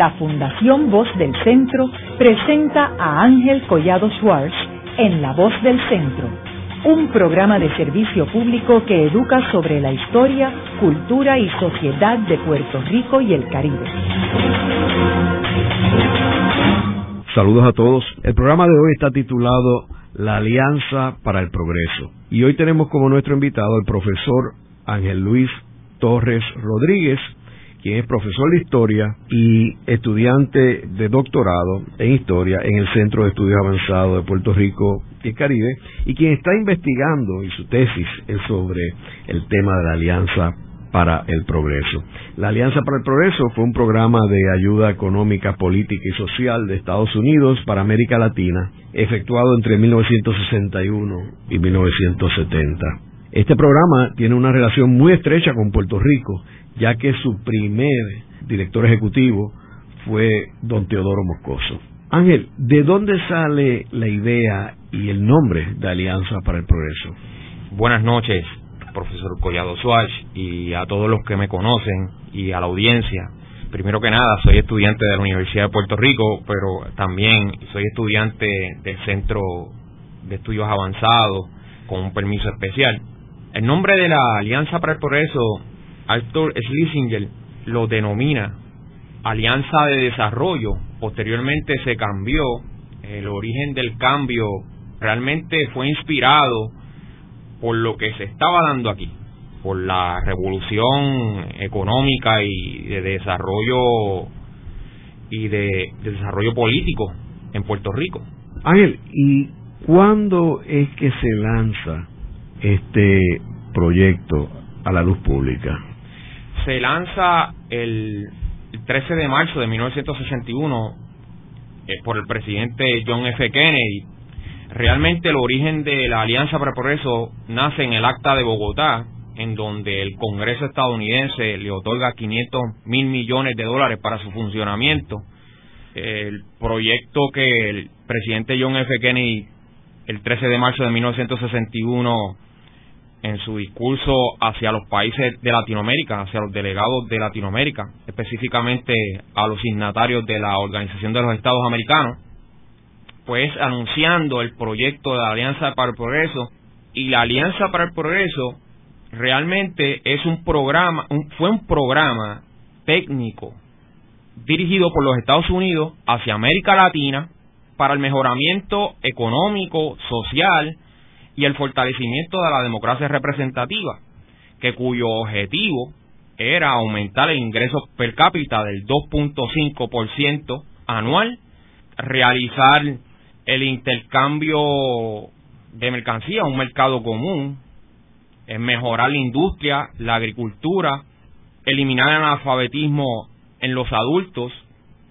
la Fundación Voz del Centro presenta a Ángel Collado Schwartz en La Voz del Centro, un programa de servicio público que educa sobre la historia, cultura y sociedad de Puerto Rico y el Caribe. Saludos a todos. El programa de hoy está titulado La Alianza para el Progreso. Y hoy tenemos como nuestro invitado al profesor Ángel Luis Torres Rodríguez, quien es profesor de historia y estudiante de doctorado en historia en el Centro de Estudios Avanzados de Puerto Rico y Caribe, y quien está investigando, y su tesis es sobre el tema de la Alianza para el Progreso. La Alianza para el Progreso fue un programa de ayuda económica, política y social de Estados Unidos para América Latina, efectuado entre 1961 y 1970. Este programa tiene una relación muy estrecha con Puerto Rico, ya que su primer director ejecutivo fue don Teodoro Moscoso. Ángel, ¿de dónde sale la idea y el nombre de Alianza para el Progreso? Buenas noches, profesor Collado Suárez, y a todos los que me conocen y a la audiencia. Primero que nada, soy estudiante de la Universidad de Puerto Rico, pero también soy estudiante del Centro de Estudios Avanzados con un permiso especial. El nombre de la Alianza para el Progreso Arthur Schlesinger lo denomina Alianza de Desarrollo. Posteriormente se cambió. El origen del cambio realmente fue inspirado por lo que se estaba dando aquí, por la revolución económica y de desarrollo y de, de desarrollo político en Puerto Rico. Ángel, ¿y cuándo es que se lanza este proyecto a la luz pública? se lanza el 13 de marzo de 1961 eh, por el presidente John F. Kennedy. Realmente el origen de la Alianza para el Progreso nace en el Acta de Bogotá, en donde el Congreso estadounidense le otorga 500 mil millones de dólares para su funcionamiento. El proyecto que el presidente John F. Kennedy el 13 de marzo de 1961 en su discurso hacia los países de Latinoamérica, hacia los delegados de Latinoamérica, específicamente a los signatarios de la Organización de los Estados Americanos, pues anunciando el proyecto de la Alianza para el Progreso. Y la Alianza para el Progreso realmente es un programa, fue un programa técnico dirigido por los Estados Unidos hacia América Latina para el mejoramiento económico, social, y el fortalecimiento de la democracia representativa, que cuyo objetivo era aumentar el ingreso per cápita del 2.5% anual, realizar el intercambio de mercancía, un mercado común, mejorar la industria, la agricultura, eliminar el analfabetismo en los adultos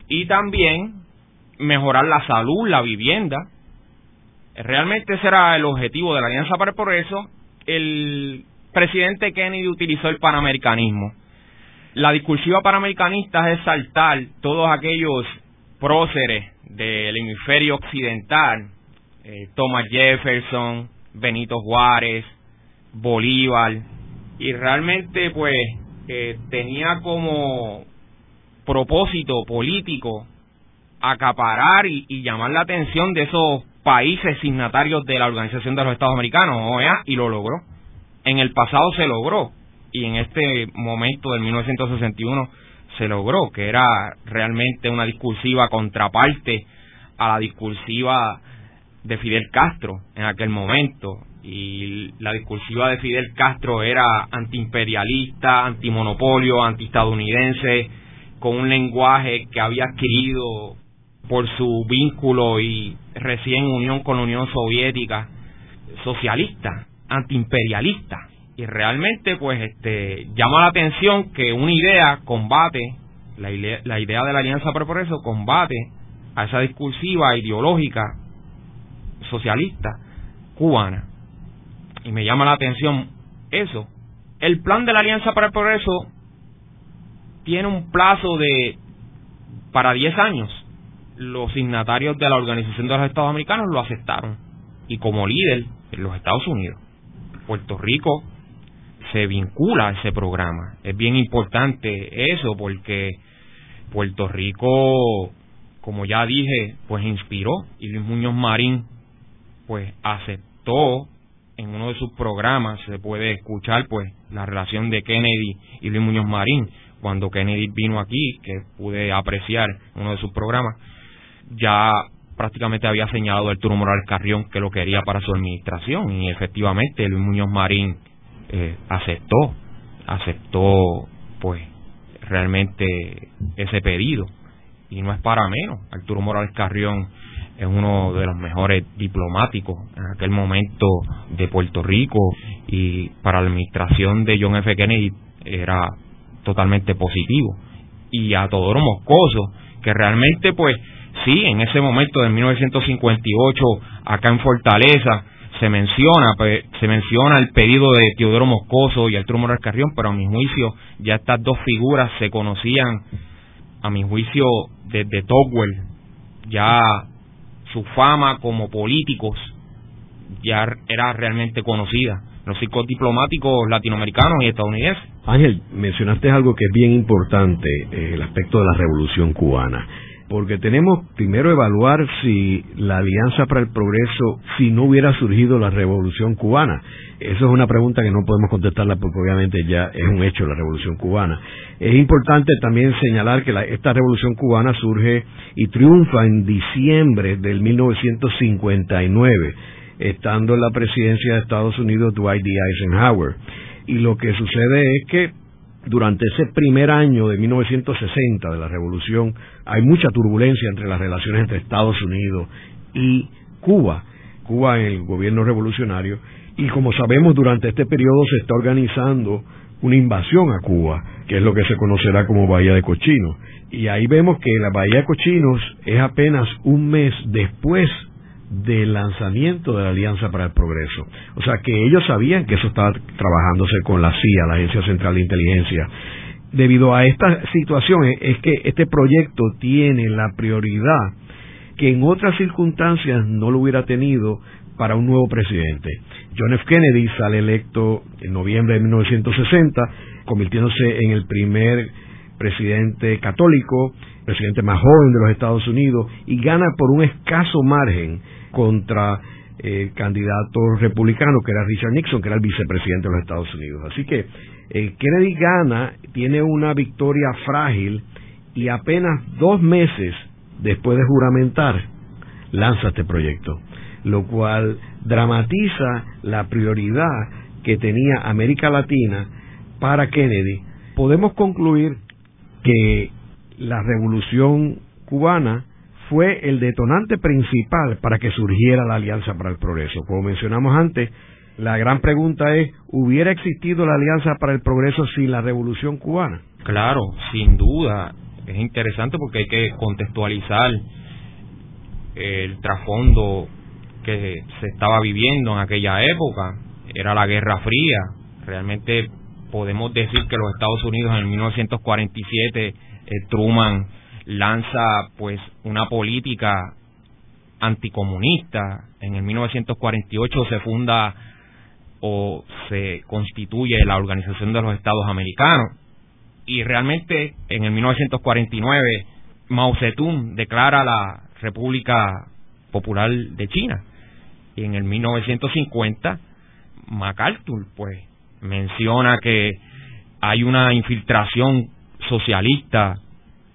y también mejorar la salud, la vivienda, Realmente ese era el objetivo de la Alianza para el Progreso. El presidente Kennedy utilizó el panamericanismo. La discursiva panamericanista es saltar todos aquellos próceres del hemisferio occidental, eh, Thomas Jefferson, Benito Juárez, Bolívar, y realmente pues eh, tenía como propósito político acaparar y llamar la atención de esos países signatarios de la Organización de los Estados Americanos, OEA, y lo logró. En el pasado se logró, y en este momento del 1961 se logró, que era realmente una discursiva contraparte a la discursiva de Fidel Castro en aquel momento. Y la discursiva de Fidel Castro era antiimperialista, antimonopolio, antiestadounidense, con un lenguaje que había adquirido por su vínculo y recién unión con la Unión Soviética, socialista, antiimperialista. Y realmente, pues, este, llama la atención que una idea combate, la la idea de la Alianza por Progreso combate a esa discursiva ideológica socialista cubana. Y me llama la atención eso. El plan de la Alianza para el Progreso tiene un plazo de para 10 años los signatarios de la Organización de los Estados Americanos lo aceptaron. Y como líder en los Estados Unidos, Puerto Rico se vincula a ese programa. Es bien importante eso porque Puerto Rico, como ya dije, pues inspiró y Luis Muñoz Marín pues aceptó en uno de sus programas se puede escuchar pues la relación de Kennedy y Luis Muñoz Marín cuando Kennedy vino aquí que pude apreciar uno de sus programas ya prácticamente había señalado Arturo Morales Carrión que lo quería para su administración y efectivamente Luis Muñoz Marín eh, aceptó aceptó pues realmente ese pedido y no es para menos Arturo Morales Carrión es uno de los mejores diplomáticos en aquel momento de Puerto Rico y para la administración de John F. Kennedy era totalmente positivo. Y a Todoro Moscoso, que realmente pues sí, en ese momento de 1958 acá en Fortaleza se menciona pues, se menciona el pedido de Teodoro Moscoso y Arturo Morales Carrión, pero a mi juicio ya estas dos figuras se conocían a mi juicio desde Tocqueville. Ya su fama como políticos ya era realmente conocida. Los círculos diplomáticos latinoamericanos y estadounidenses. Ángel, mencionaste algo que es bien importante, eh, el aspecto de la revolución cubana porque tenemos primero evaluar si la Alianza para el Progreso, si no hubiera surgido la Revolución Cubana. Eso es una pregunta que no podemos contestarla porque obviamente ya es un hecho la Revolución Cubana. Es importante también señalar que esta Revolución Cubana surge y triunfa en diciembre del 1959, estando en la presidencia de Estados Unidos Dwight D. Eisenhower. Y lo que sucede es que durante ese primer año de 1960 de la revolución hay mucha turbulencia entre las relaciones entre Estados Unidos y Cuba, Cuba en el gobierno revolucionario, y como sabemos durante este periodo se está organizando una invasión a Cuba, que es lo que se conocerá como Bahía de Cochinos. Y ahí vemos que la Bahía de Cochinos es apenas un mes después del lanzamiento de la Alianza para el Progreso. O sea que ellos sabían que eso estaba trabajándose con la CIA, la Agencia Central de Inteligencia. Debido a esta situación es que este proyecto tiene la prioridad que en otras circunstancias no lo hubiera tenido para un nuevo presidente. John F. Kennedy sale electo en noviembre de 1960, convirtiéndose en el primer presidente católico, presidente más joven de los Estados Unidos, y gana por un escaso margen contra el candidato republicano que era Richard Nixon, que era el vicepresidente de los Estados Unidos. Así que eh, Kennedy gana, tiene una victoria frágil y apenas dos meses después de juramentar lanza este proyecto, lo cual dramatiza la prioridad que tenía América Latina para Kennedy. Podemos concluir que la revolución cubana fue el detonante principal para que surgiera la Alianza para el Progreso. Como mencionamos antes, la gran pregunta es, ¿hubiera existido la Alianza para el Progreso sin la Revolución Cubana? Claro, sin duda. Es interesante porque hay que contextualizar el trasfondo que se estaba viviendo en aquella época. Era la Guerra Fría. Realmente podemos decir que los Estados Unidos en 1947, eh, Truman lanza pues una política anticomunista. En el 1948 se funda o se constituye la Organización de los Estados Americanos y realmente en el 1949 Mao Zedong declara la República Popular de China y en el 1950 MacArthur pues menciona que hay una infiltración socialista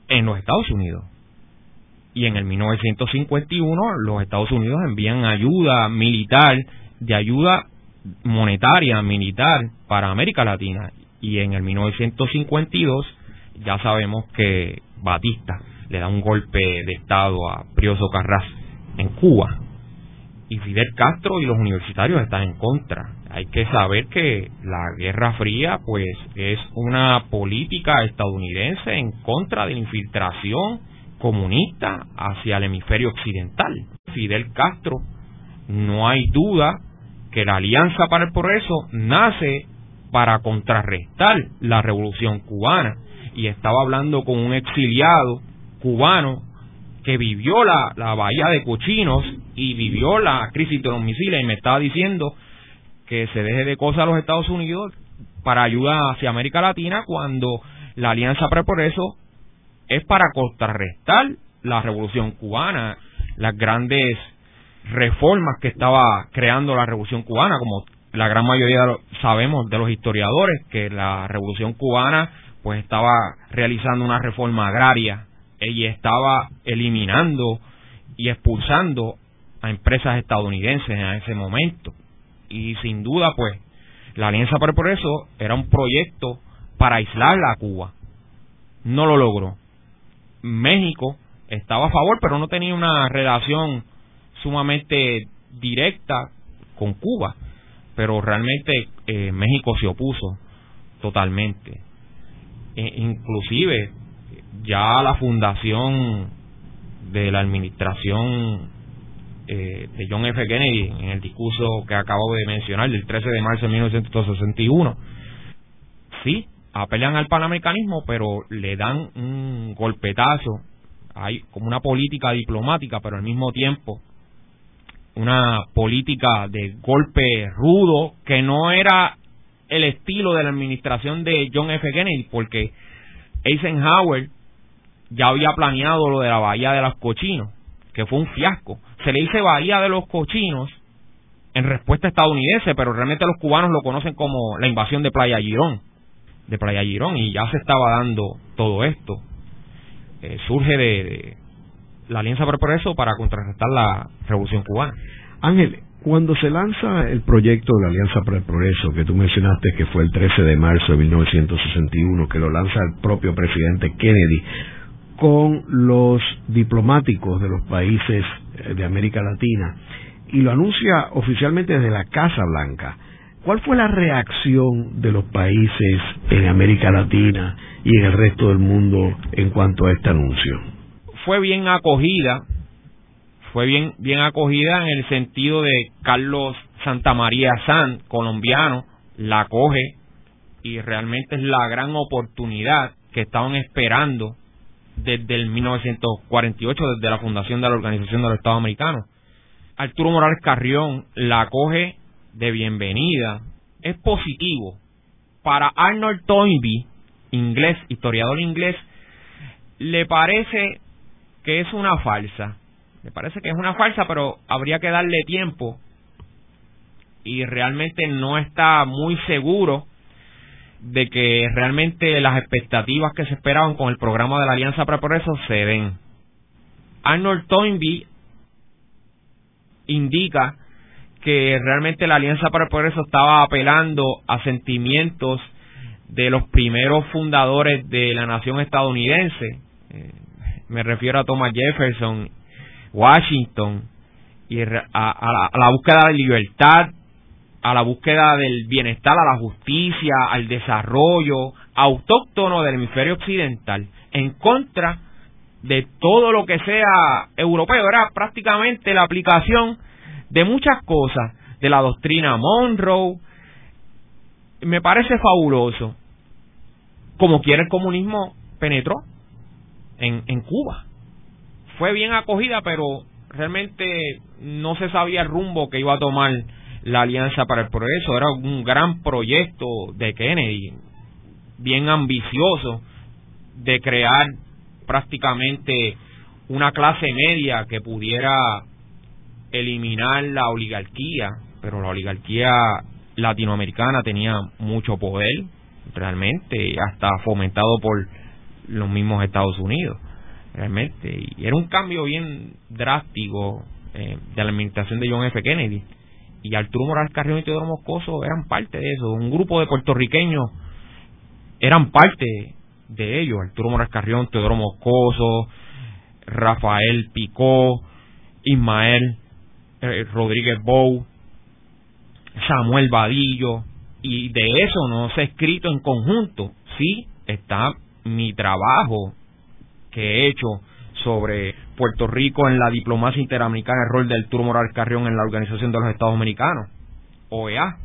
en los Estados Unidos. Y en el 1951 los Estados Unidos envían ayuda militar, de ayuda monetaria, militar para América Latina. Y en el 1952 ya sabemos que Batista le da un golpe de Estado a Prioso Carras en Cuba. Y Fidel Castro y los universitarios están en contra. Hay que saber que la Guerra Fría pues es una política estadounidense en contra de la infiltración comunista hacia el hemisferio occidental. Fidel Castro, no hay duda que la Alianza para el Progreso nace para contrarrestar la revolución cubana. Y estaba hablando con un exiliado cubano que vivió la, la bahía de Cochinos y vivió la crisis de los misiles y me estaba diciendo que se deje de cosas a los Estados Unidos para ayuda hacia América Latina cuando la Alianza para es para contrarrestar la revolución cubana, las grandes reformas que estaba creando la revolución cubana, como la gran mayoría sabemos de los historiadores, que la revolución cubana pues estaba realizando una reforma agraria y estaba eliminando y expulsando a empresas estadounidenses en ese momento. Y sin duda, pues, la Alianza para el Progreso era un proyecto para aislar a Cuba. No lo logró. México estaba a favor, pero no tenía una relación sumamente directa con Cuba. Pero realmente eh, México se opuso totalmente. E, inclusive ya la fundación de la administración eh, de John F. Kennedy en el discurso que acabo de mencionar del 13 de marzo de 1961, sí, apelan al panamericanismo, pero le dan un golpetazo, hay como una política diplomática, pero al mismo tiempo una política de golpe rudo que no era el estilo de la administración de John F. Kennedy, porque Eisenhower ya había planeado lo de la Bahía de los Cochinos, que fue un fiasco. Se le dice Bahía de los Cochinos en respuesta estadounidense, pero realmente los cubanos lo conocen como la invasión de Playa Girón, de Playa Girón, y ya se estaba dando todo esto. Eh, surge de, la Alianza por eso para contrarrestar la Revolución Cubana. Ángel, cuando se lanza el proyecto de la Alianza para el Progreso, que tú mencionaste que fue el 13 de marzo de 1961, que lo lanza el propio presidente Kennedy, con los diplomáticos de los países eh, de América Latina y lo anuncia oficialmente desde la Casa Blanca. ¿Cuál fue la reacción de los países en América Latina y en el resto del mundo en cuanto a este anuncio? Fue bien acogida, fue bien, bien acogida en el sentido de Carlos Santamaría San, colombiano, la acoge y realmente es la gran oportunidad que estaban esperando desde el 1948, desde la fundación de la Organización de los Estados Americanos. Arturo Morales Carrión la acoge de bienvenida. Es positivo. Para Arnold Toynbee, inglés, historiador inglés, le parece que es una falsa. Le parece que es una falsa, pero habría que darle tiempo y realmente no está muy seguro de que realmente las expectativas que se esperaban con el programa de la Alianza para el Progreso se den. Arnold Toynbee indica que realmente la Alianza para el Progreso estaba apelando a sentimientos de los primeros fundadores de la nación estadounidense. Eh, me refiero a Thomas Jefferson, Washington, y a, a la búsqueda de libertad a la búsqueda del bienestar, a la justicia, al desarrollo autóctono del hemisferio occidental, en contra de todo lo que sea europeo. Era prácticamente la aplicación de muchas cosas, de la doctrina Monroe. Me parece fabuloso. Como quiere el comunismo penetró en, en Cuba. Fue bien acogida, pero realmente no se sabía el rumbo que iba a tomar la Alianza para el Progreso. Era un gran proyecto de Kennedy, bien ambicioso, de crear prácticamente una clase media que pudiera eliminar la oligarquía, pero la oligarquía latinoamericana tenía mucho poder, realmente, hasta fomentado por los mismos Estados Unidos, realmente. Y era un cambio bien drástico eh, de la administración de John F. Kennedy y Arturo Morales Carrión y Teodoro Moscoso eran parte de eso. Un grupo de puertorriqueños eran parte de ellos. Arturo Morales Carrión, Teodoro Moscoso, Rafael Picó, Ismael eh, Rodríguez Bou, Samuel Vadillo. Y de eso no se ha escrito en conjunto. Sí está mi trabajo que he hecho sobre Puerto Rico en la diplomacia interamericana, el rol del Arturo Morales Carrión en la Organización de los Estados Americanos, OEA.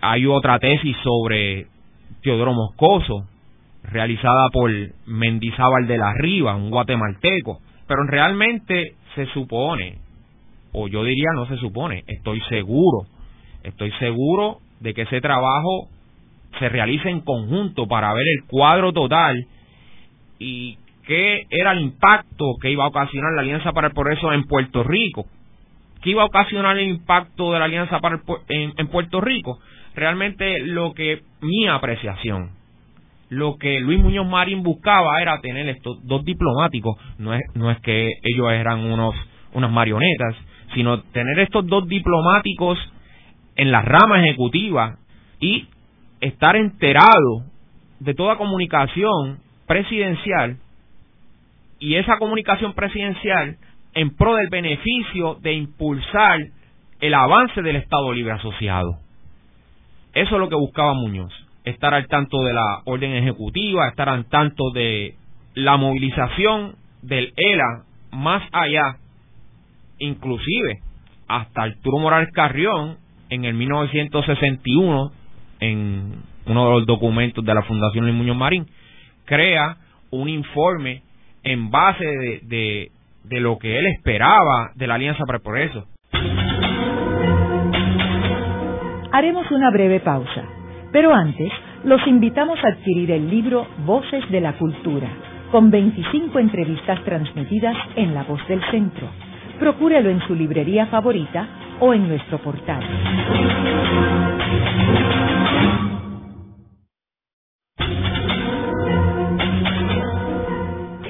Hay otra tesis sobre Teodoro Moscoso, realizada por Mendizábal de la Riva, un guatemalteco, pero realmente se supone, o yo diría no se supone, estoy seguro, estoy seguro de que ese trabajo se realice en conjunto para ver el cuadro total y qué era el impacto que iba a ocasionar la Alianza para el Progreso en Puerto Rico. ¿Qué iba a ocasionar el impacto de la Alianza para en, Puerto Rico? Realmente lo que mi apreciación, lo que Luis Muñoz Marín buscaba era tener estos dos diplomáticos, no es, no es que ellos eran unos unas marionetas, sino tener estos dos diplomáticos en la rama ejecutiva y estar enterado de toda comunicación presidencial y esa comunicación presidencial en pro del beneficio de impulsar el avance del Estado Libre Asociado. Eso es lo que buscaba Muñoz, estar al tanto de la orden ejecutiva, estar al tanto de la movilización del ELA más allá, inclusive hasta Arturo Morales Carrión en el 1961, en uno de los documentos de la Fundación Luis Muñoz Marín, crea un informe en base de, de, lo que él esperaba de la Alianza para el Progreso. Haremos una breve pausa, pero antes los invitamos a adquirir el libro Voces de la Cultura, con 25 entrevistas transmitidas en La Voz del Centro. Procúrelo en su librería favorita o en nuestro portal.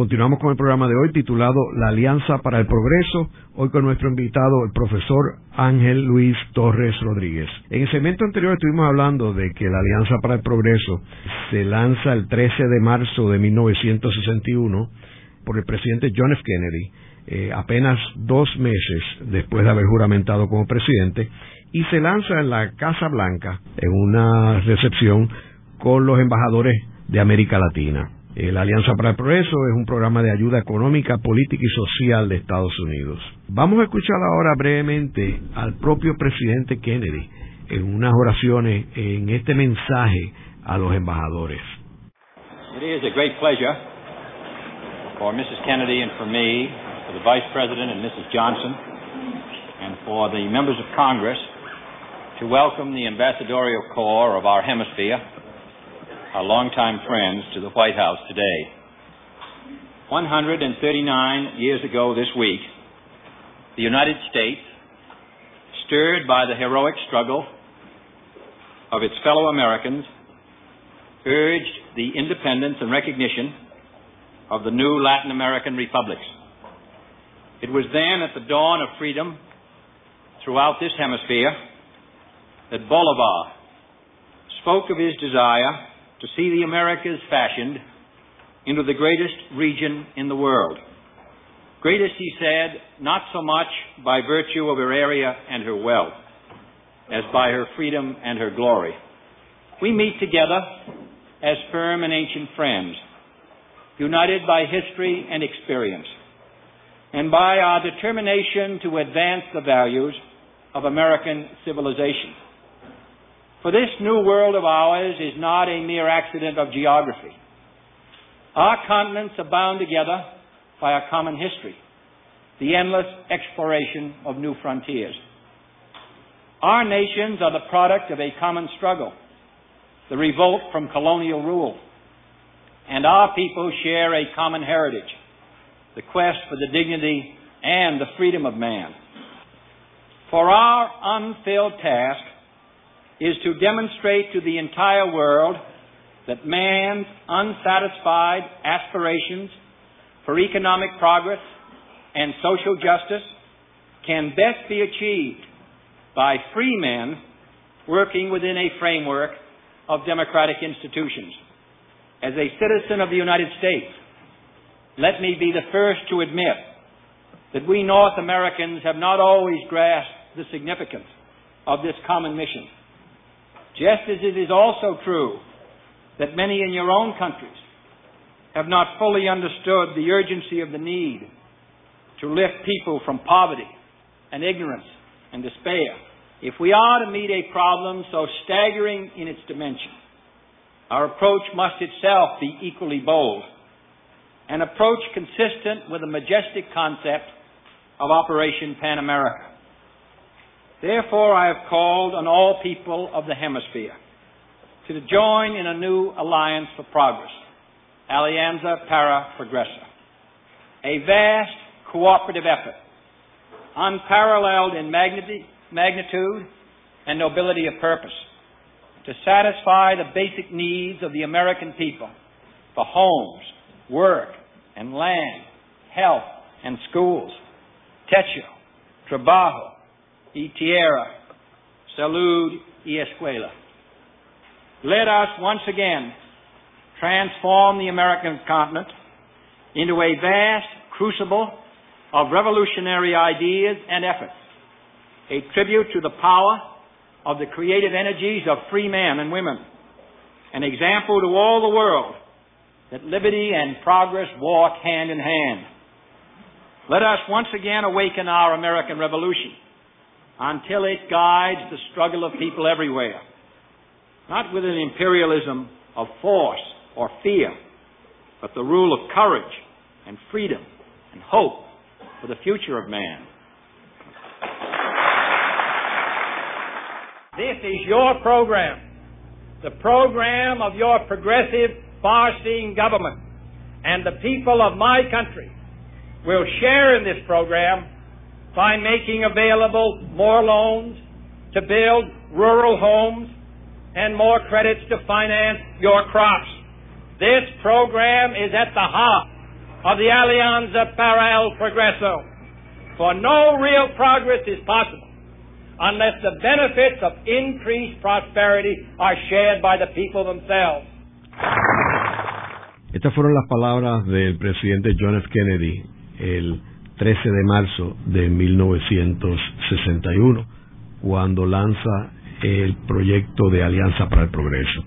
Continuamos con el programa de hoy titulado La Alianza para el Progreso, hoy con nuestro invitado, el profesor Ángel Luis Torres Rodríguez. En el segmento anterior estuvimos hablando de que la Alianza para el Progreso se lanza el 13 de marzo de 1961 por el presidente John F. Kennedy, eh, apenas dos meses después de haber juramentado como presidente, y se lanza en la Casa Blanca en una recepción con los embajadores de América Latina. Eh, la Alianza para el Progreso es un programa de ayuda económica, política y social de Estados Unidos. Vamos a escuchar ahora brevemente al propio presidente Kennedy en unas oraciones en este mensaje a los embajadores. It is a great pleasure for Mrs. Kennedy and for me, for the Vice President and Mrs. Johnson, and for the members of Congress to welcome the ambassadorial corps of our hemisphere our longtime friends, to the White House today. 139 years ago this week, the United States, stirred by the heroic struggle of its fellow Americans, urged the independence and recognition of the new Latin American republics. It was then at the dawn of freedom throughout this hemisphere that Bolivar spoke of his desire to see the Americas fashioned into the greatest region in the world. Greatest, he said, not so much by virtue of her area and her wealth, as by her freedom and her glory. We meet together as firm and ancient friends, united by history and experience, and by our determination to advance the values of American civilization. For this new world of ours is not a mere accident of geography. Our continents are bound together by a common history, the endless exploration of new frontiers. Our nations are the product of a common struggle, the revolt from colonial rule. And our people share a common heritage, the quest for the dignity and the freedom of man. For our unfilled task is to demonstrate to the entire world that man's unsatisfied aspirations for economic progress and social justice can best be achieved by free men working within a framework of democratic institutions. As a citizen of the United States, let me be the first to admit that we North Americans have not always grasped the significance of this common mission. Just as it is also true that many in your own countries have not fully understood the urgency of the need to lift people from poverty and ignorance and despair if we are to meet a problem so staggering in its dimension. Our approach must itself be equally bold, an approach consistent with the majestic concept of Operation Pan America. Therefore, I have called on all people of the hemisphere to join in a new alliance for progress, Alianza para Progreso, a vast cooperative effort, unparalleled in magnitude and nobility of purpose, to satisfy the basic needs of the American people for homes, work, and land, health, and schools, techo, trabajo, y tierra, salud y escuela. Let us once again transform the American continent into a vast crucible of revolutionary ideas and efforts, a tribute to the power of the creative energies of free men and women, an example to all the world that liberty and progress walk hand in hand. Let us once again awaken our American Revolution until it guides the struggle of people everywhere, not with an imperialism of force or fear, but the rule of courage and freedom and hope for the future of man. This is your program, the program of your progressive, far-seeing government, and the people of my country will share in this program by making available more loans to build rural homes and more credits to finance your crops. This program is at the heart of the Alianza para el Progreso. For no real progress is possible unless the benefits of increased prosperity are shared by the people themselves. Estas fueron las palabras del presidente John F. Kennedy el 13 de marzo de 1961, cuando lanza el proyecto de Alianza para el Progreso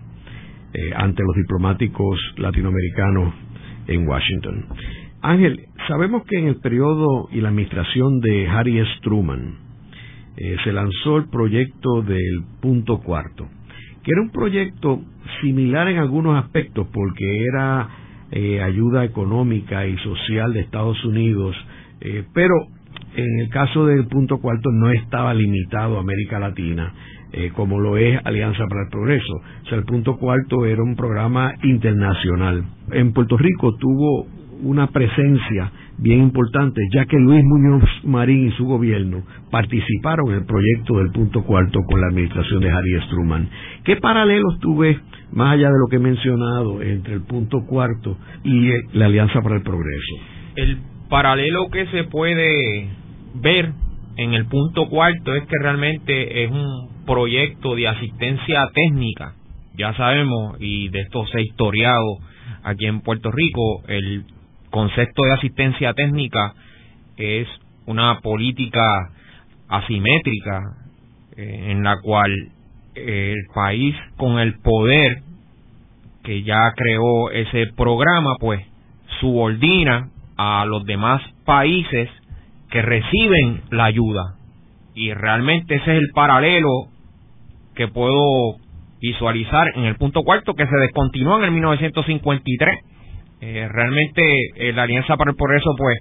eh, ante los diplomáticos latinoamericanos en Washington. Ángel, sabemos que en el periodo y la administración de Harry S. Truman eh, se lanzó el proyecto del punto cuarto, que era un proyecto similar en algunos aspectos porque era eh, ayuda económica y social de Estados Unidos eh, pero en el caso del punto cuarto no estaba limitado a América Latina, eh, como lo es Alianza para el Progreso. O sea, el punto cuarto era un programa internacional. En Puerto Rico tuvo una presencia bien importante, ya que Luis Muñoz Marín y su gobierno participaron en el proyecto del punto cuarto con la administración de Harry Struman. ¿Qué paralelos tuve, más allá de lo que he mencionado, entre el punto cuarto y la Alianza para el Progreso? Paralelo que se puede ver en el punto cuarto es que realmente es un proyecto de asistencia técnica. Ya sabemos, y de esto se ha historiado aquí en Puerto Rico, el concepto de asistencia técnica es una política asimétrica eh, en la cual el país con el poder que ya creó ese programa pues subordina a los demás países que reciben la ayuda. Y realmente ese es el paralelo que puedo visualizar en el punto cuarto que se descontinuó en el 1953. Eh, realmente eh, la Alianza para el Progreso pues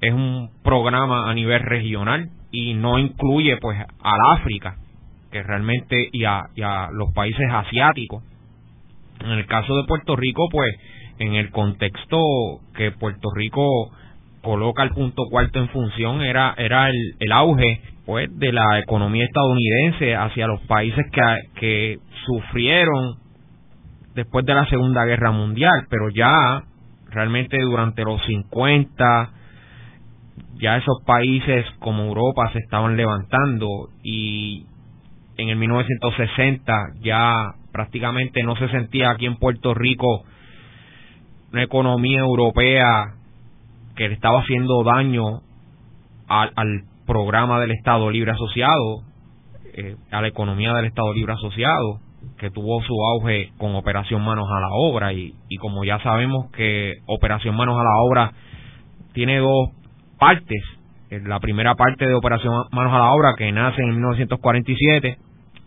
es un programa a nivel regional y no incluye pues al África que realmente y a, y a los países asiáticos. En el caso de Puerto Rico pues en el contexto que Puerto Rico coloca el punto cuarto en función era era el, el auge pues de la economía estadounidense hacia los países que, que sufrieron después de la Segunda Guerra Mundial, pero ya realmente durante los 50 ya esos países como Europa se estaban levantando y en el 1960 ya prácticamente no se sentía aquí en Puerto Rico una economía europea que le estaba haciendo daño al, programa del Estado Libre Asociado, eh, a la economía del Estado Libre Asociado, que tuvo su auge con Operación Manos a la Obra. Y, y como ya sabemos que Operación Manos a la Obra tiene dos partes, la primera parte de Operación Manos a la Obra, que nace en 1947,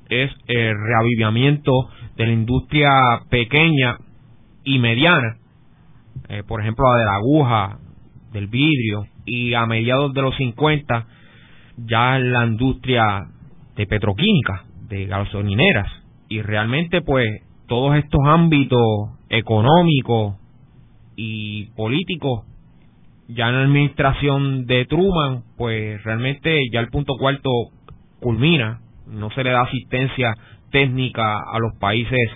es el reavivamiento de la industria pequeña y mediana, eh, por ejemplo la de la aguja, del vidrio, y a mediados de los 50 ya la industria de petroquímica, de gasolineras, y realmente pues todos estos ámbitos económicos y políticos ya en la administración de Truman pues realmente ya el punto cuarto culmina no se le da asistencia técnica a los países.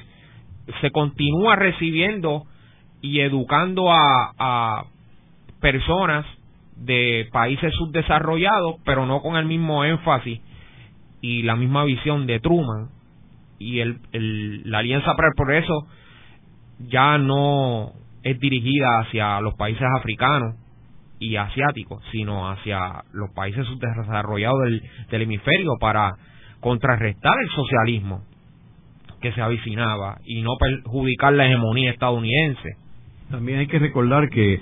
Se continúa recibiendo y educando a, a personas de países subdesarrollados pero no con el mismo énfasis y la misma visión de Truman y el, la Alianza para el Progreso ya no es dirigida hacia los países africanos y asiáticos, sino hacia los países subdesarrollados del, del hemisferio para contrarrestar el socialismo que se avicinaba y no perjudicar la hegemonía estadounidense. También hay que recordar que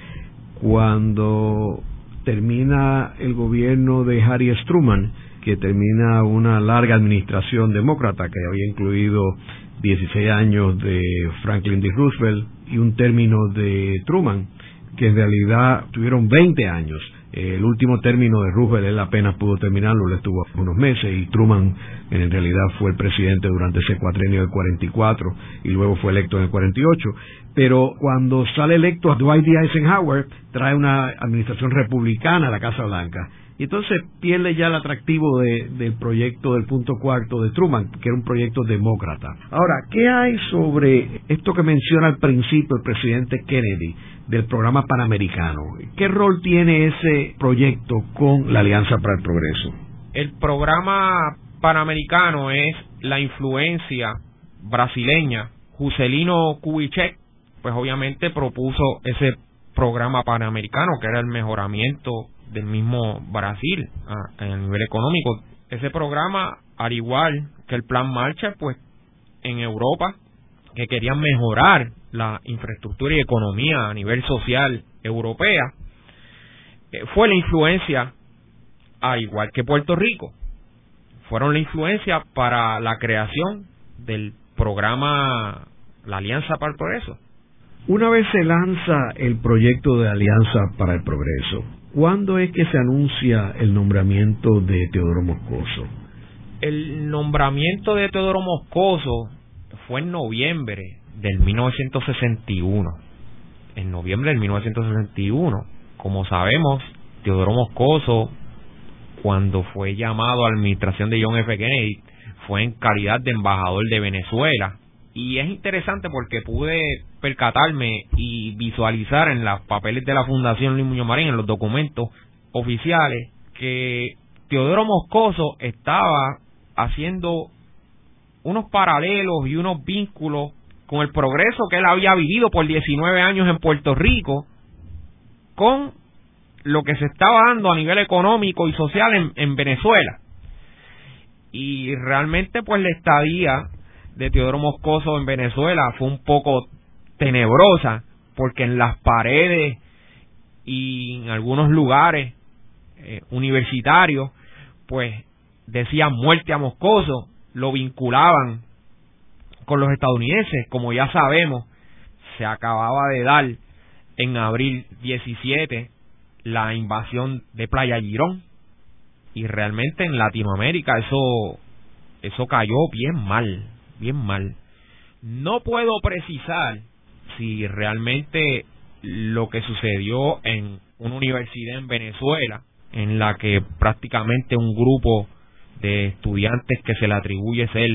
cuando termina el gobierno de Harry Truman, que termina una larga administración demócrata que había incluido 16 años de Franklin D. Roosevelt y un término de Truman, que en realidad tuvieron 20 años. El último término de Roosevelt él apenas pudo terminarlo, le estuvo unos meses y Truman en realidad fue el presidente durante ese cuatrenio del 44 y luego fue electo en el 48. Pero cuando sale electo a Dwight D. Eisenhower, trae una administración republicana a la Casa Blanca entonces pierde ya el atractivo del proyecto del punto cuarto de Truman, que era un proyecto demócrata. Ahora, ¿qué hay sobre esto que menciona al principio el presidente Kennedy del programa panamericano? ¿Qué rol tiene ese proyecto con la Alianza para el Progreso? El programa panamericano es la influencia brasileña. Juscelino Kubitschek, pues obviamente propuso ese programa panamericano, que era el mejoramiento del mismo Brasil a, nivel económico. Ese programa, al igual que el Plan Marcha, pues en Europa, que querían mejorar la infraestructura y economía a nivel social europea, eh, fue la influencia, al igual que Puerto Rico, fueron la influencia para la creación del programa La Alianza para el Progreso. Una vez se lanza el proyecto de Alianza para el Progreso, ¿Cuándo es que se anuncia el nombramiento de Teodoro Moscoso? El nombramiento de Teodoro Moscoso fue en noviembre del 1961. En noviembre del 1961. Como sabemos, Teodoro Moscoso, cuando fue llamado a la administración de John F. Kennedy, fue en calidad de embajador de Venezuela y es interesante porque pude percatarme y visualizar en los papeles de la Fundación Luis Muñoz Marín, en los documentos oficiales, que Teodoro Moscoso estaba haciendo unos paralelos y unos vínculos con el progreso que él había vivido por 19 años en Puerto Rico, con lo que se estaba dando a nivel económico y social en, en Venezuela. Y realmente pues la estadía de Teodoro Moscoso en Venezuela fue un poco tenebrosa, porque en las paredes y en algunos lugares eh, universitarios, pues decían muerte a Moscoso, lo vinculaban con los estadounidenses, como ya sabemos, se acababa de dar en abril 17 la invasión de Playa Girón y realmente en Latinoamérica eso eso cayó bien mal bien mal. No puedo precisar si realmente lo que sucedió en una universidad en Venezuela, en la que prácticamente un grupo de estudiantes que se le atribuye ser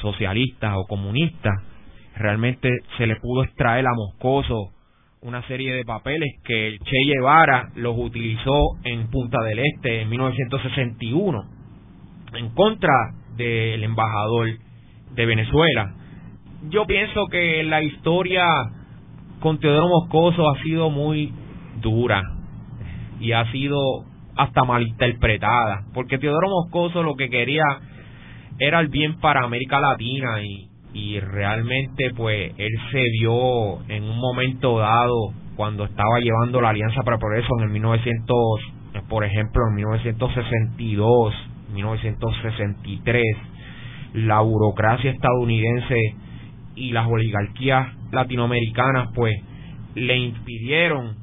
socialistas o comunistas, realmente se le pudo extraer a Moscoso una serie de papeles que el Che Guevara los utilizó en Punta del Este en 1961 en contra del embajador de Venezuela. Yo pienso que la historia con Teodoro Moscoso ha sido muy dura y ha sido hasta malinterpretada, porque Teodoro Moscoso lo que quería era el bien para América Latina y, y realmente pues él se vio en un momento dado cuando estaba llevando la Alianza para el Progreso en el 1900 por ejemplo, en 1962, 1963, la burocracia estadounidense y las oligarquías latinoamericanas pues le impidieron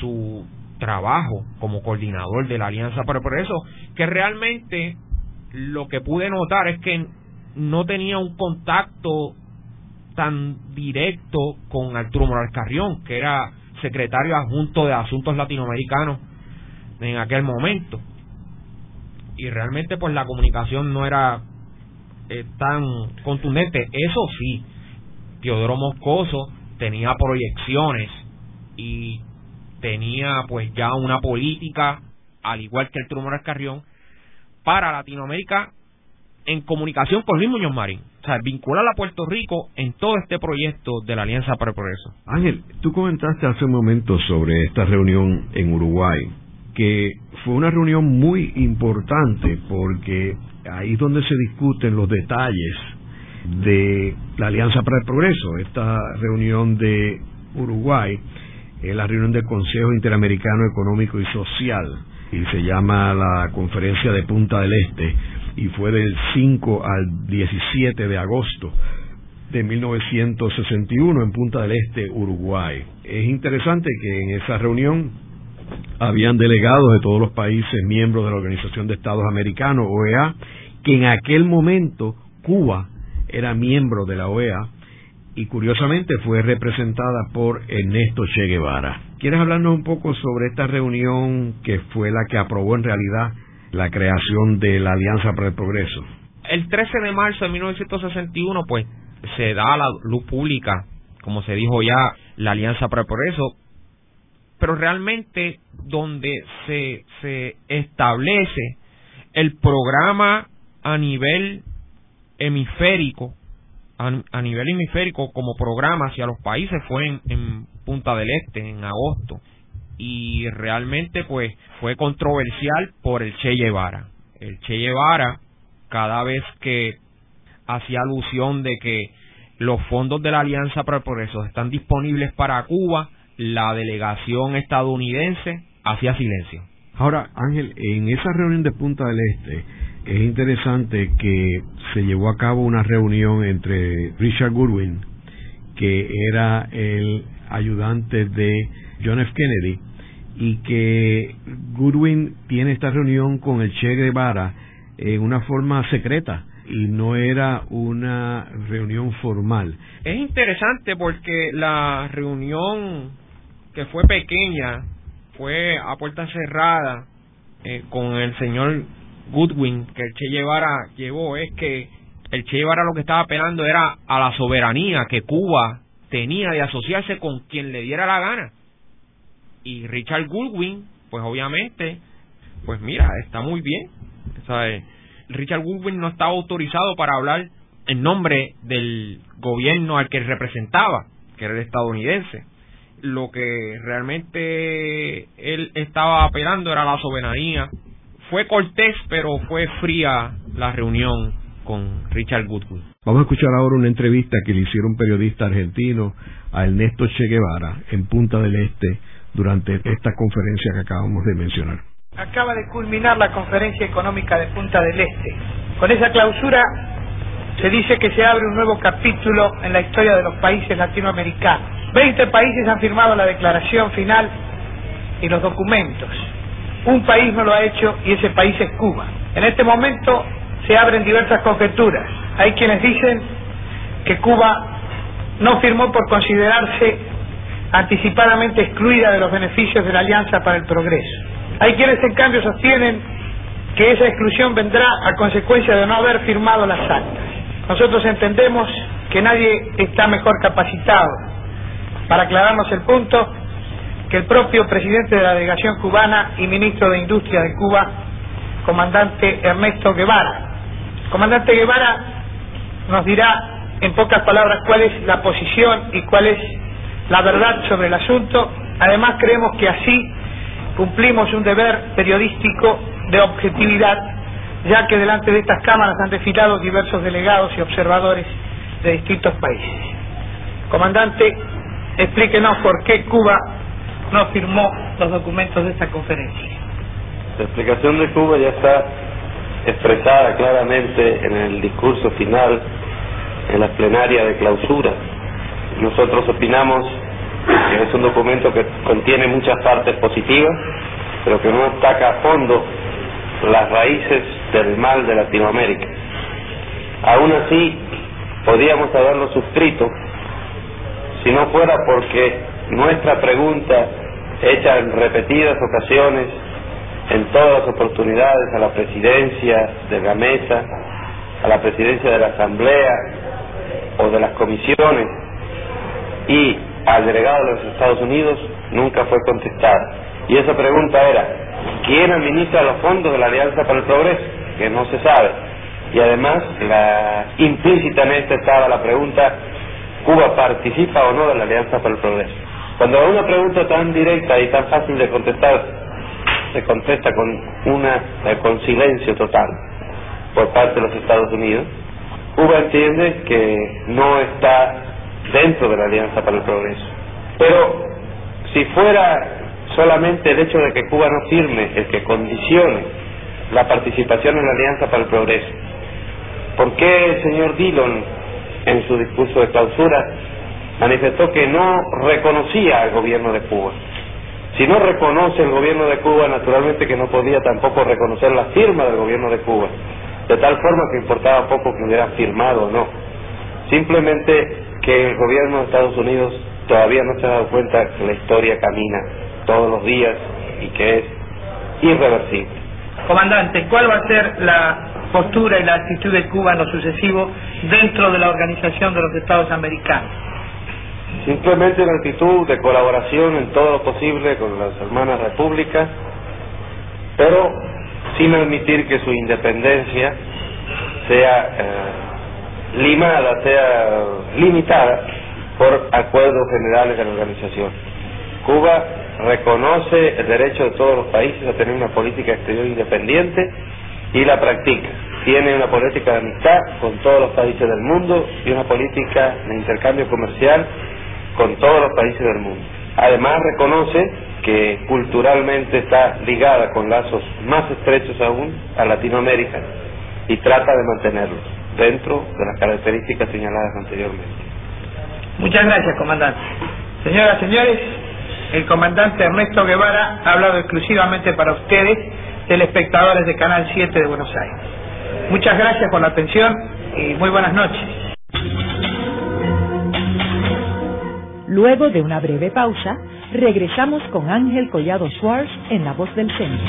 su trabajo como coordinador de la Alianza para el Progreso, que realmente lo que pude notar es que no tenía un contacto tan directo con Arturo Morales Carrión, que era secretario adjunto de Asuntos Latinoamericanos en aquel momento. Y realmente pues la comunicación no era eh, tan contundente. Eso sí, Teodoro Moscoso tenía proyecciones y tenía pues ya una política, al igual que el Morales Carrión, para Latinoamérica en comunicación con Luis Muñoz Marín. O sea, vincular a Puerto Rico en todo este proyecto de la Alianza para el Progreso. Ángel, tú comentaste hace un momento sobre esta reunión en Uruguay, que fue una reunión muy importante porque ahí es donde se discuten los detalles de la Alianza para el Progreso. Esta reunión de Uruguay es la reunión del Consejo Interamericano Económico y Social y se llama la Conferencia de Punta del Este y fue del 5 al 17 de agosto de 1961 en Punta del Este, Uruguay. Es interesante que en esa reunión habían delegados de todos los países miembros de la Organización de Estados Americanos, OEA, que en aquel momento Cuba era miembro de la OEA y curiosamente fue representada por Ernesto Che Guevara. ¿Quieres hablarnos un poco sobre esta reunión que fue la que aprobó en realidad la creación de la Alianza para el Progreso? El 13 de marzo de 1961, pues, se da a la luz pública, como se dijo ya, la Alianza para el Progreso, pero realmente donde se, se establece el programa a nivel hemisférico a, nivel hemisférico como programa hacia los países fue en, Punta del Este en agosto y realmente pues fue controversial por el Che Guevara. El Che Guevara cada vez que hacía alusión de que los fondos de la Alianza para el Progreso están disponibles para Cuba, la delegación estadounidense hacía silencio. Ahora, Ángel, en esa reunión de Punta del Este, es interesante que se llevó a cabo una reunión entre Richard Goodwin, que era el ayudante de John F. Kennedy, y que Goodwin tiene esta reunión con el Che Guevara en una forma secreta y no era una reunión formal. Es interesante porque la reunión que fue pequeña fue a puerta cerrada eh, con el señor Goodwin que el Che Guevara llevó es que el Che Guevara lo que estaba apelando era a la soberanía que Cuba tenía de asociarse con quien le diera la gana. Y Richard Goodwin, pues obviamente, pues mira, está muy bien. Richard Goodwin no estaba autorizado para hablar en nombre del gobierno al que representaba, que era el estadounidense. Lo que realmente él estaba apelando era la soberanía fue cortés, pero fue fría la reunión con Richard Goodwin. Vamos a escuchar ahora una entrevista que le hicieron un periodista argentino a Ernesto Che Guevara en Punta del Este durante esta conferencia que acabamos de mencionar. Acaba de culminar la conferencia económica de Punta del Este. Con esa clausura se dice que se abre un nuevo capítulo en la historia de los países latinoamericanos. Veinte países han firmado la declaración final y los documentos un país no lo ha hecho y ese país es Cuba. En este momento se abren diversas conjeturas. Hay quienes dicen que Cuba no firmó por considerarse anticipadamente excluida de los beneficios de la Alianza para el Progreso. Hay quienes en cambio sostienen que esa exclusión vendrá a consecuencia de no haber firmado las actas. Nosotros entendemos que nadie está mejor capacitado para aclararnos el punto que el propio presidente de la delegación cubana y ministro de Industria de Cuba, comandante Ernesto Guevara. Comandante Guevara nos dirá en pocas palabras cuál es la posición y cuál es la verdad sobre el asunto. Además creemos que así cumplimos un deber periodístico de objetividad, ya que delante de estas cámaras han desfilado diversos delegados y observadores de distintos países. Comandante, explíquenos por qué Cuba no firmó los documentos de esta conferencia. La explicación de Cuba ya está expresada claramente en el discurso final, en la plenaria de clausura. Nosotros opinamos que es un documento que contiene muchas partes positivas, pero que no ataca a fondo las raíces del mal de Latinoamérica. Aún así, podíamos haberlo suscrito si no fuera porque nuestra pregunta, hecha en repetidas ocasiones, en todas las oportunidades a la presidencia de la mesa, a la presidencia de la asamblea o de las comisiones y al delegado de los Estados Unidos, nunca fue contestada. Y esa pregunta era, ¿quién administra los fondos de la Alianza para el Progreso? Que no se sabe. Y además, la implícita en esta estaba la pregunta, ¿Cuba participa o no de la Alianza para el Progreso? Cuando una pregunta tan directa y tan fácil de contestar se contesta con una eh, con silencio total por parte de los Estados Unidos, Cuba entiende que no está dentro de la Alianza para el Progreso. Pero si fuera solamente el hecho de que Cuba no firme el que condicione la participación en la Alianza para el Progreso, ¿por qué el señor Dillon en su discurso de clausura manifestó que no reconocía al gobierno de Cuba? Si no reconoce el gobierno de Cuba, naturalmente que no podía tampoco reconocer la firma del gobierno de Cuba, de tal forma que importaba poco que hubiera firmado o no. Simplemente que el gobierno de Estados Unidos todavía no se ha dado cuenta que la historia camina todos los días y que es irreversible. Comandante, ¿cuál va a ser la postura y la actitud de Cuba en lo sucesivo dentro de la Organización de los Estados Americanos? Simplemente una actitud de colaboración en todo lo posible con las hermanas repúblicas, pero sin admitir que su independencia sea eh, limada, sea limitada por acuerdos generales de la organización. Cuba reconoce el derecho de todos los países a tener una política exterior independiente y la practica. Tiene una política de amistad con todos los países del mundo y una política de intercambio comercial con todos los países del mundo. Además reconoce que culturalmente está ligada con lazos más estrechos aún a Latinoamérica y trata de mantenerlos dentro de las características señaladas anteriormente. Muchas gracias, comandante. Señoras, señores, el comandante Ernesto Guevara ha hablado exclusivamente para ustedes, telespectadores de Canal 7 de Buenos Aires. Muchas gracias por la atención y muy buenas noches. Luego de una breve pausa, regresamos con Ángel Collado Schwartz en La Voz del Centro.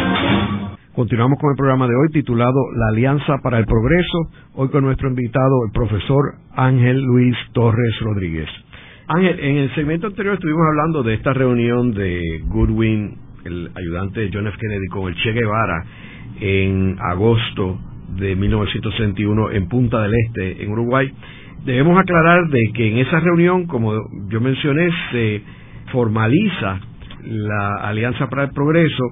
Continuamos con el programa de hoy titulado La Alianza para el Progreso, hoy con nuestro invitado, el profesor Ángel Luis Torres Rodríguez. Ángel, en el segmento anterior estuvimos hablando de esta reunión de Goodwin, el ayudante de John F. Kennedy, con el Che Guevara en agosto de 1961 en Punta del Este, en Uruguay. Debemos aclarar de que en esa reunión, como yo mencioné, se formaliza la Alianza para el Progreso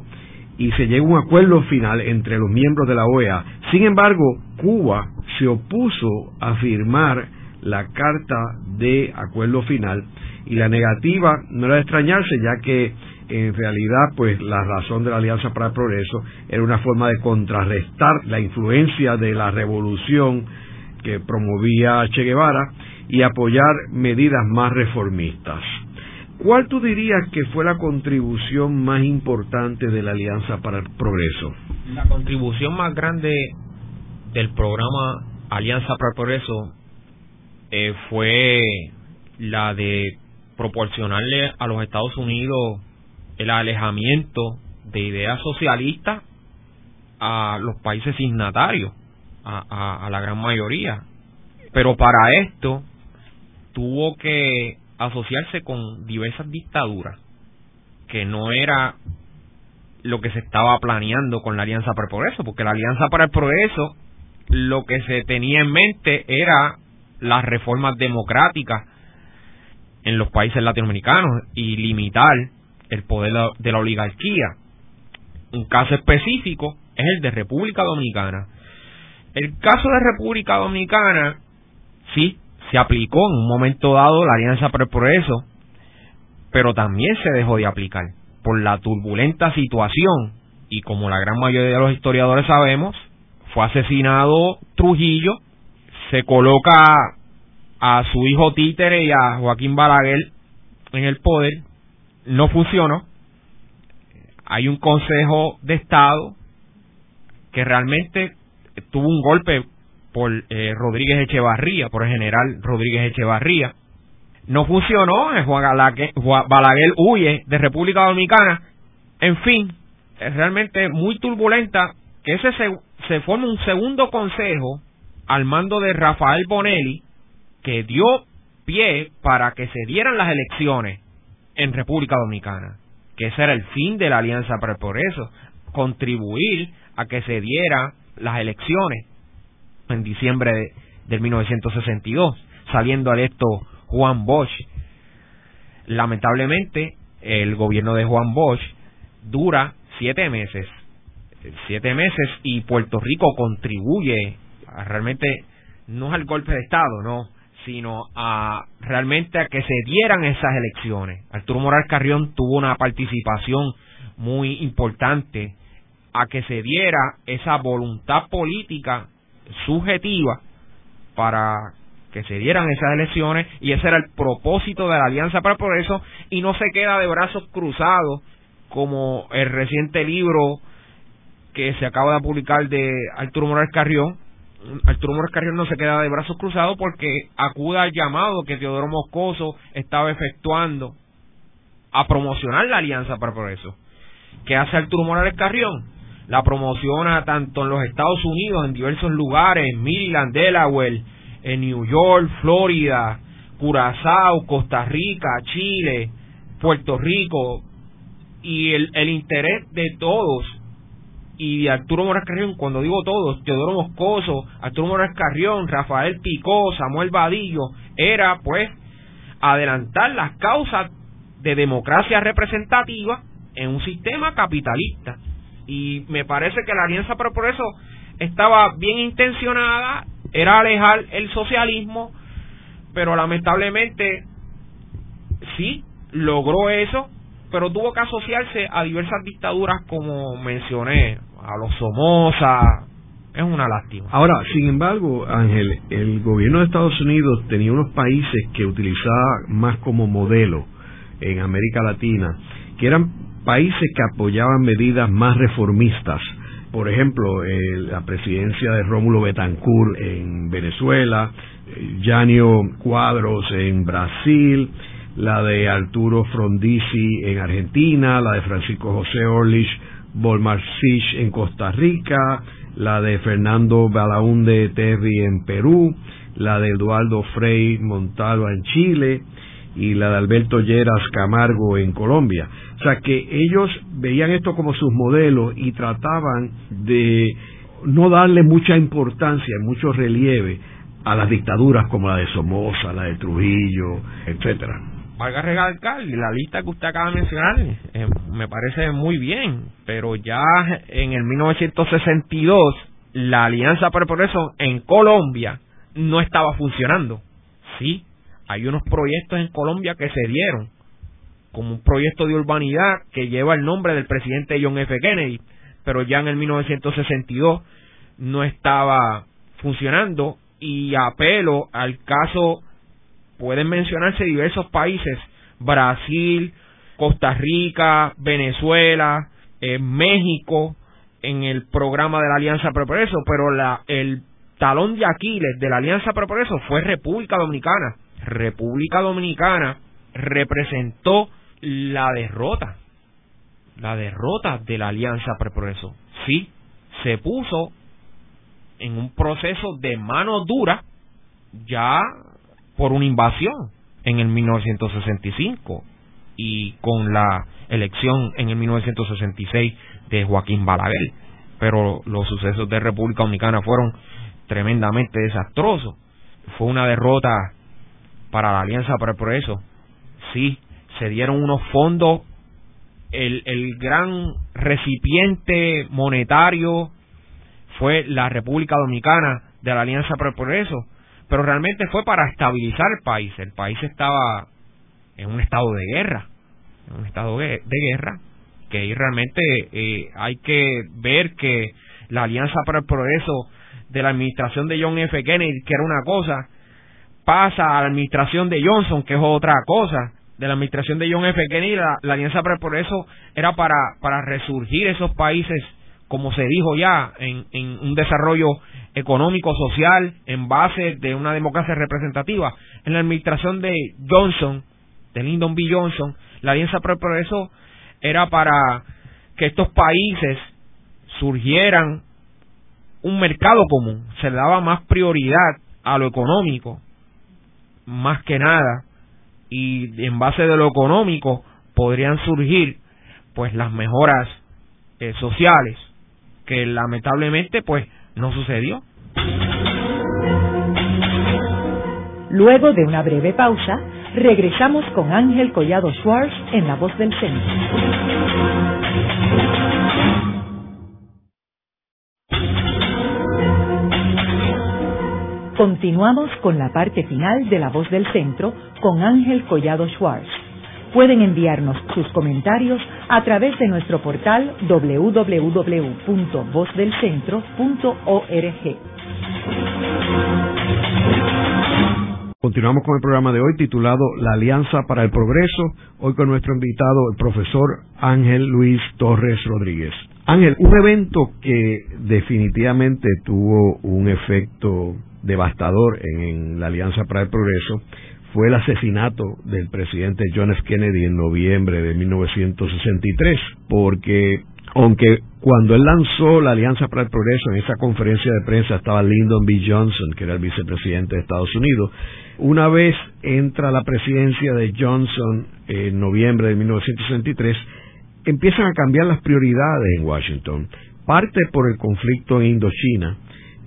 y se llega a un acuerdo final entre los miembros de la OEA. Sin embargo, Cuba se opuso a firmar la carta de acuerdo final y la negativa no era de extrañarse ya que en realidad pues la razón de la Alianza para el Progreso era una forma de contrarrestar la influencia de la revolución que promovía Che Guevara y apoyar medidas más reformistas. ¿Cuál tú dirías que fue la contribución más importante de la Alianza para el Progreso? La contribución más grande del programa Alianza para el Progreso eh, fue la de proporcionarle a los Estados Unidos el alejamiento de ideas socialistas a los países signatarios, a, a la gran mayoría. Pero para esto tuvo que asociarse con diversas dictaduras, que no era lo que se estaba planeando con la Alianza para el Progreso, porque la Alianza para el Progreso lo que se tenía en mente era las reformas democráticas en los países latinoamericanos y limitar el poder de la oligarquía. Un caso específico es el de República Dominicana. El caso de República Dominicana, sí, se aplicó en un momento dado la Alianza para el Progreso, pero también se dejó de aplicar por la turbulenta situación y como la gran mayoría de los historiadores sabemos, fue asesinado Trujillo, se coloca a su hijo Títere y a Joaquín Balaguer en el poder, no funcionó. Hay un Consejo de Estado que realmente tuvo un golpe por eh, Rodríguez Echevarría, por el general Rodríguez Echevarría. No funcionó, eh, Juan Balaguer huye de República Dominicana. En fin, es realmente muy turbulenta que ese se, se forme un segundo consejo al mando de Rafael Bonelli que dio pie para que se dieran las elecciones en República Dominicana, que ese era el fin de la Alianza para el Progreso, contribuir a que se dieran las elecciones en diciembre de, del 1962, saliendo electo Juan Bosch. Lamentablemente, el gobierno de Juan Bosch dura siete meses, siete meses y Puerto Rico contribuye realmente no al golpe de Estado, no, sino a realmente a que se dieran esas elecciones. Arturo Morales Carrión tuvo una participación muy importante a que se diera esa voluntad política subjetiva para que se dieran esas elecciones y ese era el propósito de la Alianza para el Progreso y no se queda de brazos cruzados como el reciente libro que se acaba de publicar de Arturo Morales Carrión. Arturo Morales Carrión no se queda de brazos cruzados porque acuda al llamado que Teodoro Moscoso estaba efectuando a promocionar la Alianza para el Progreso. ¿Qué hace Arturo Morales Carrión? La promociona tanto en los Estados Unidos, en diversos lugares, en Maryland, Delaware, en New York, Florida, Curazao, Costa Rica, Chile, Puerto Rico, y el, el interés de todos y de Arturo Morales Carrión, cuando digo todos, Teodoro Moscoso, Arturo Morales Carrión, Rafael Picó, Samuel Vadillo, era pues adelantar las causas de democracia representativa en un sistema capitalista y me parece que la Alianza por eso estaba bien intencionada, era alejar el socialismo, pero lamentablemente sí logró eso, pero tuvo que asociarse a diversas dictaduras como mencioné, a los Somoza, es una lástima. Ahora, sin embargo, Ángel, el gobierno de Estados Unidos tenía unos países que utilizaba más como modelo en América Latina, que eran países que apoyaban medidas más reformistas. Por ejemplo, la presidencia de Rómulo Betancourt en Venezuela, Janio Cuadros en Brasil, la de Arturo Frondizi en Argentina, la de Francisco José Orlich Bolmarsich en Costa Rica, la de Fernando Balaunde Terry en Perú, la de Eduardo Frei Montalva en Chile y la de Alberto Lleras Camargo en Colombia. O sea que ellos veían esto como sus modelos y trataban de no darle mucha importancia, mucho relieve a las dictaduras como la de Somoza, la de Trujillo, etcétera. Valga recalcar, la lista que usted acaba de mencionar eh, me parece muy bien, pero ya en el 1962 la Alianza para el Progreso en Colombia no estaba funcionando. Sí, hay unos proyectos en Colombia que se dieron, como un proyecto de urbanidad que lleva el nombre del presidente John F. Kennedy, pero ya en el 1962 no estaba funcionando y apelo al caso, pueden mencionarse diversos países, Brasil, Costa Rica, Venezuela, eh, México, en el programa de la Alianza Pro Progreso, pero la, el talón de Aquiles de la Alianza Pro Progreso fue República Dominicana. República Dominicana representó la derrota, la derrota de la Alianza Progreso. Sí, se puso en un proceso de mano dura ya por una invasión. en el 1965 y con la elección en el 1966 de Joaquín Balaguer. Pero los sucesos de República Dominicana fueron tremendamente desastrosos. Fue una derrota para la Alianza para el Progreso. Sí, se dieron unos fondos, el, el gran recipiente monetario fue la República Dominicana de la Alianza para el Progreso, pero realmente fue para estabilizar el país. El país estaba en un estado de guerra, en un estado de, guerra, que ahí realmente eh, hay que ver que la Alianza para el Progreso de la administración de John F. Kennedy, que era una cosa, pasa a la administración de Johnson, que es otra cosa. De la administración de John F. Kennedy, la, Alianza para el Progreso era para, para resurgir esos países, como se dijo ya, en, en un desarrollo económico, social, en base de una democracia representativa. En la administración de Johnson, de Lyndon B. Johnson, la Alianza para el Progreso era para que estos países surgieran un mercado común, se le daba más prioridad a lo económico, más que nada, y en base de lo económico podrían surgir pues las mejoras eh, sociales, que lamentablemente pues no sucedió. Luego de una breve pausa, regresamos con Ángel Collado Schwartz en La Voz del Centro. Continuamos con la parte final de La Voz del Centro con Ángel Collado Schwartz. Pueden enviarnos sus comentarios a través de nuestro portal www.vozdelcentro.org. Continuamos con el programa de hoy titulado La Alianza para el Progreso, hoy con nuestro invitado, el profesor Ángel Luis Torres Rodríguez. Ángel, un evento que definitivamente tuvo un efecto devastador en, la Alianza para el Progreso fue el asesinato del presidente John F. Kennedy en noviembre de 1963, porque aunque cuando él lanzó la Alianza para el Progreso, en esa conferencia de prensa estaba Lyndon B. Johnson, que era el vicepresidente de Estados Unidos, una vez entra la presidencia de Johnson en noviembre de 1963, empiezan a cambiar las prioridades en Washington, parte por el conflicto en Indochina,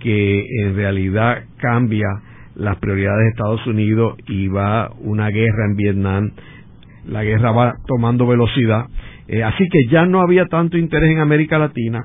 que en realidad cambia las prioridades de Estados Unidos y va una guerra en Vietnam, la guerra va tomando velocidad, eh, así que ya no había tanto interés en América Latina.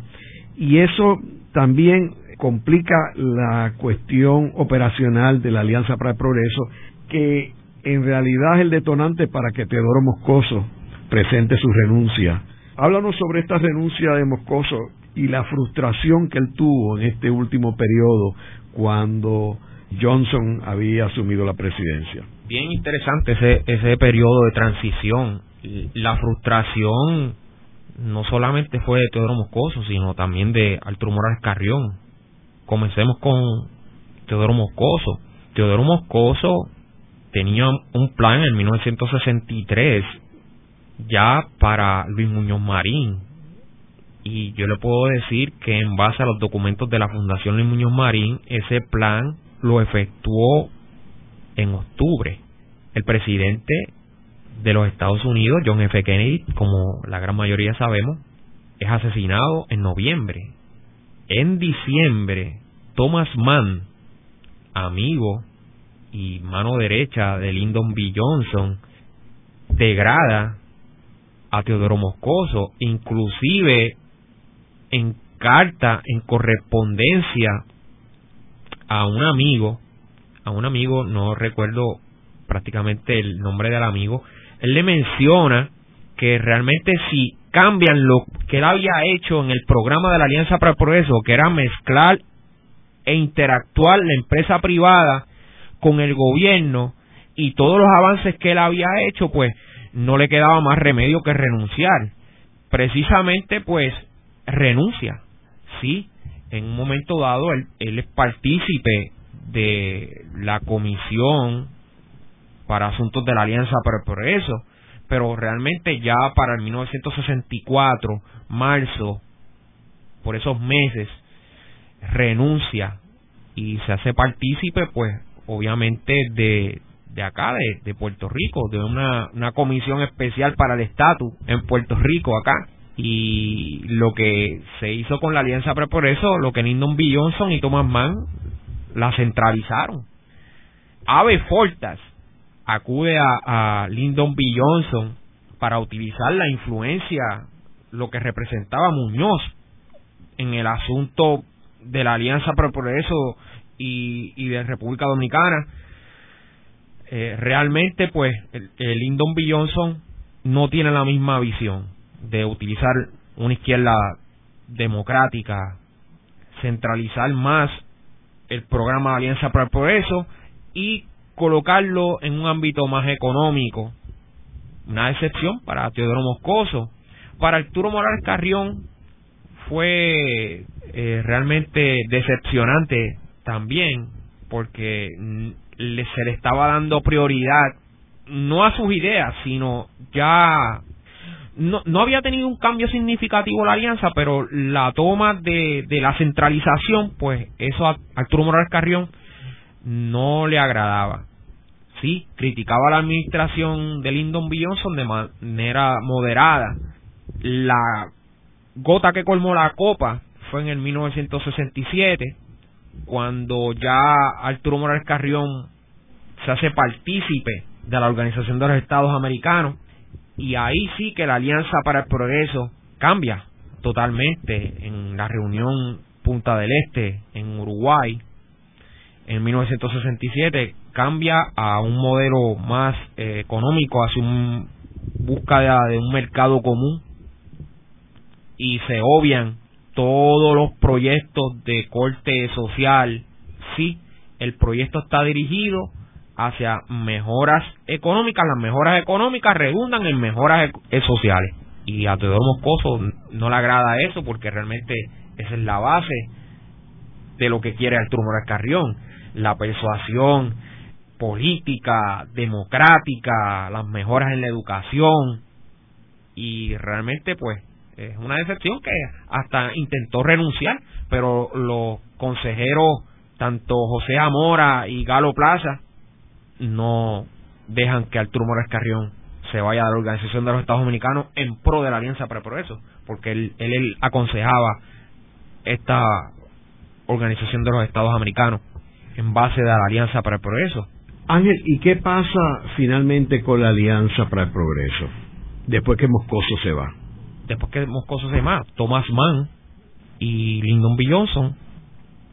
Y eso también complica la cuestión operacional de la Alianza para el Progreso, que en realidad es el detonante para que Teodoro Moscoso presente su renuncia. Háblanos sobre esta renuncia de Moscoso y la frustración que él tuvo en este último periodo cuando Johnson había asumido la presidencia. Bien interesante ese, ese periodo de transición. La frustración no solamente fue de Teodoro Moscoso, sino también de Arturo Morales Carrión. Comencemos con Teodoro Moscoso. Teodoro Moscoso tenía un plan en 1963 ya para Luis Muñoz Marín, y yo le puedo decir que en base a los documentos de la Fundación Luis Muñoz Marín, ese plan lo efectuó en octubre. El presidente de los Estados Unidos, John F. Kennedy, como la gran mayoría sabemos, es asesinado en noviembre. En diciembre, Thomas Mann, amigo y mano derecha de Lyndon B. Johnson, degrada a Teodoro Moscoso, inclusive en carta, en correspondencia a un amigo, a un amigo, no recuerdo prácticamente el nombre del amigo, él le menciona que realmente si cambian lo que él había hecho en el programa de la Alianza para el Progreso, que era mezclar e interactuar la empresa privada con el gobierno y todos los avances que él había hecho, pues no le quedaba más remedio que renunciar. Precisamente, pues renuncia, sí, en un momento dado él, él es partícipe de la comisión para asuntos de la Alianza para el Progreso, pero realmente ya para el 1964, marzo, por esos meses, renuncia y se hace partícipe, pues, obviamente de, de acá, de, Puerto Rico, de una, una comisión especial para el estatus en Puerto Rico acá. Y lo que se hizo con la Alianza por eso, lo que Lyndon B. Johnson y Thomas Mann la centralizaron. Ave Fortas acude a, a Lyndon B. Johnson para utilizar la influencia, lo que representaba Muñoz en el asunto de la Alianza por Progreso y, y de República Dominicana. Eh, realmente, pues, el, el Lyndon B. Johnson no tiene la misma visión de utilizar una izquierda democrática, centralizar más el programa Alianza para el Progreso y colocarlo en un ámbito más económico. Una excepción para Teodoro Moscoso. Para Arturo Morales Carrión fue eh, realmente decepcionante también porque se le estaba dando prioridad no a sus ideas, sino ya no, no había tenido un cambio significativo la alianza, pero la toma de, de la centralización, pues eso a Arturo Morales Carrión no le agradaba. Sí, criticaba la administración de Lyndon B. Johnson de manera moderada. La gota que colmó la copa fue en el 1967, cuando ya Arturo Morales Carrión se hace partícipe de la Organización de los Estados Americanos y ahí sí que la Alianza para el Progreso cambia totalmente en la reunión Punta del Este en Uruguay. En 1967 cambia a un modelo más eh, económico hacia un búsqueda de un mercado común. Y se obvian todos los proyectos de corte social. Sí el proyecto está dirigido hacia mejoras económicas, las mejoras económicas redundan en mejoras e-, sociales. Y a Teodoro Moscoso no le agrada eso porque realmente esa es la base de lo que quiere Arturo Morales Carrión, la persuasión política, democrática, las mejoras en la educación. Y realmente pues es una decepción que hasta intentó renunciar, pero los consejeros tanto José Amora y Galo Plaza no dejan que Arturo Morales Carrión se vaya a la Organización de los Estados Dominicanos en pro de la Alianza para el Progreso, porque él, él, aconsejaba esta Organización de los Estados Americanos en base de la Alianza para el Progreso. Ángel, ¿y qué pasa finalmente con la Alianza para el Progreso después que Moscoso se va? Después que Moscoso se va, Thomas Mann y Lyndon B. Johnson,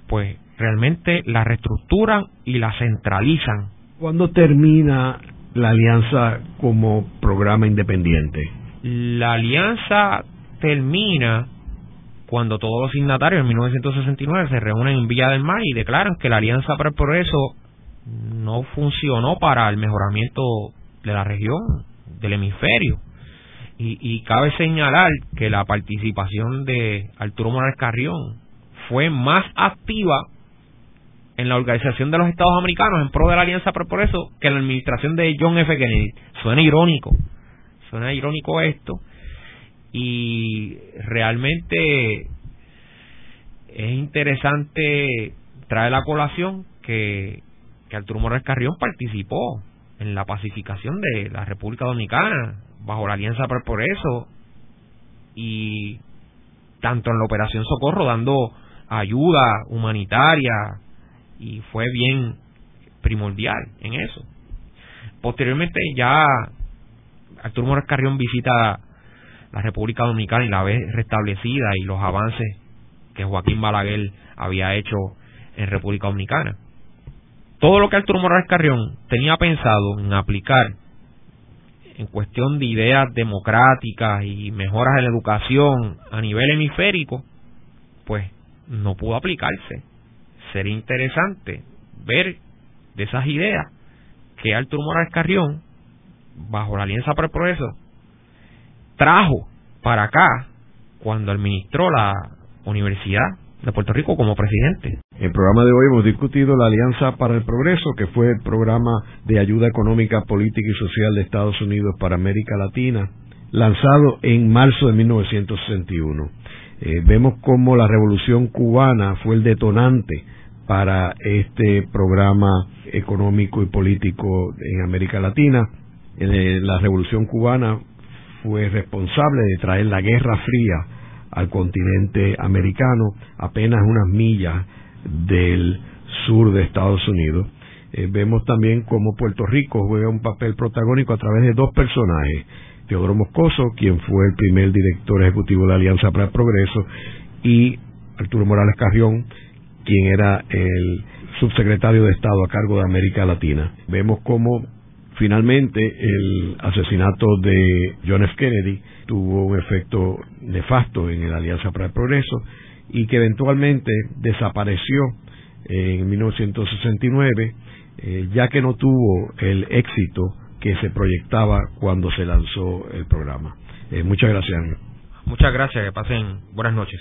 pues realmente la reestructuran y la centralizan ¿Cuándo termina la alianza como programa independiente? La alianza termina cuando todos los signatarios en 1969 se reúnen en Villa del Mar y declaran que la Alianza para el Progreso no funcionó para el mejoramiento de la región, del hemisferio. Y, y cabe señalar que la participación de Arturo Morales Carrión fue más activa en la Organización de los Estados Americanos en pro de la Alianza por eso que la administración de John F. Kennedy. Suena irónico, suena irónico esto y realmente es interesante traer la colación que, que Arturo Morales Carrión participó en la pacificación de la República Dominicana bajo la Alianza por eso y tanto en la Operación Socorro dando ayuda humanitaria y fue bien primordial en eso. Posteriormente ya Arturo Morales Carrión visita la República Dominicana y la ve restablecida y los avances que Joaquín Balaguer había hecho en República Dominicana. Todo lo que Arturo Morales Carrión tenía pensado en aplicar en cuestión de ideas democráticas y mejoras en la educación a nivel hemisférico, pues no pudo aplicarse sería interesante ver de esas ideas que Arturo Morales Carrión, bajo la Alianza para el Progreso, trajo para acá cuando administró la Universidad de Puerto Rico como presidente. En el programa de hoy hemos discutido la Alianza para el Progreso, que fue el programa de ayuda económica, política y social de Estados Unidos para América Latina, lanzado en marzo de 1961. Eh, vemos cómo la revolución cubana fue el detonante para este programa económico y político en América Latina. La Revolución Cubana fue responsable de traer la Guerra Fría al continente americano, apenas unas millas del sur de Estados Unidos. Eh, vemos también cómo Puerto Rico juega un papel protagónico a través de dos personajes, Teodoro Moscoso, quien fue el primer director ejecutivo de Alianza para el Progreso, y Arturo Morales Carrión, quien era el subsecretario de Estado a cargo de América Latina. Vemos cómo finalmente el asesinato de John F. Kennedy tuvo un efecto nefasto en la Alianza para el Progreso y que eventualmente desapareció en 1969 eh, ya que no tuvo el éxito que se proyectaba cuando se lanzó el programa. Eh, muchas gracias. Muchas gracias, que pasen buenas noches.